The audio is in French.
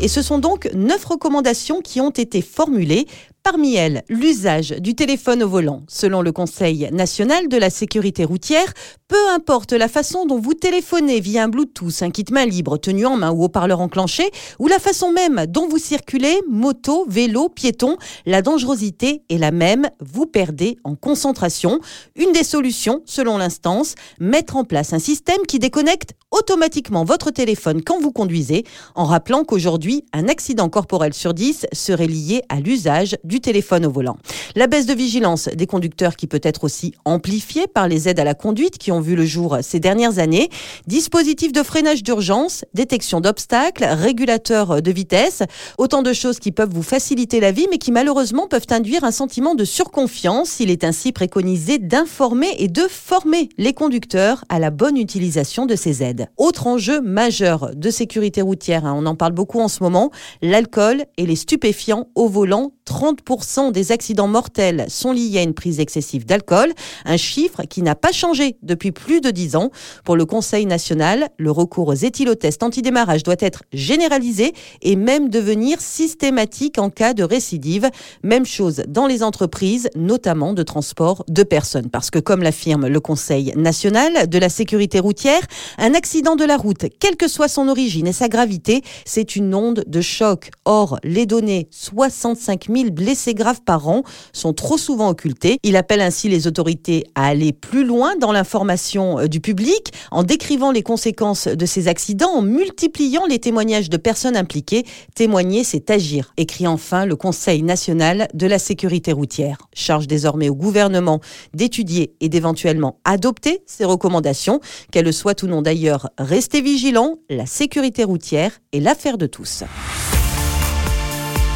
Et ce sont donc neuf recommandations qui ont été formulées Parmi elles, l'usage du téléphone au volant. Selon le Conseil national de la sécurité routière, peu importe la façon dont vous téléphonez via un Bluetooth, un kit main libre tenu en main ou haut-parleur enclenché, ou la façon même dont vous circulez, moto, vélo, piéton, la dangerosité est la même, vous perdez en concentration. Une des solutions, selon l'instance, mettre en place un système qui déconnecte automatiquement votre téléphone quand vous conduisez, en rappelant qu'aujourd'hui, un accident corporel sur 10 serait lié à l'usage téléphone au volant. La baisse de vigilance des conducteurs qui peut être aussi amplifiée par les aides à la conduite qui ont vu le jour ces dernières années, dispositifs de freinage d'urgence, détection d'obstacles, régulateurs de vitesse, autant de choses qui peuvent vous faciliter la vie mais qui malheureusement peuvent induire un sentiment de surconfiance. Il est ainsi préconisé d'informer et de former les conducteurs à la bonne utilisation de ces aides. Autre enjeu majeur de sécurité routière, hein, on en parle beaucoup en ce moment, l'alcool et les stupéfiants au volant 30% des accidents mortels sont liés à une prise excessive d'alcool, un chiffre qui n'a pas changé depuis plus de 10 ans. Pour le Conseil national, le recours aux éthylotests antidémarrage doit être généralisé et même devenir systématique en cas de récidive. Même chose dans les entreprises, notamment de transport de personnes. Parce que comme l'affirme le Conseil national de la sécurité routière, un accident de la route, quelle que soit son origine et sa gravité, c'est une onde de choc. Or, les données 65 000 blessés graves par an sont trop souvent occultés. Il appelle ainsi les autorités à aller plus loin dans l'information euh, du public en décrivant les conséquences de ces accidents, en multipliant les témoignages de personnes impliquées. Témoigner, c'est agir, écrit enfin le Conseil national de la sécurité routière. Charge désormais au gouvernement d'étudier et d'éventuellement adopter ces recommandations, qu'elles soient ou non d'ailleurs. Restez vigilants, la sécurité routière est l'affaire de tous.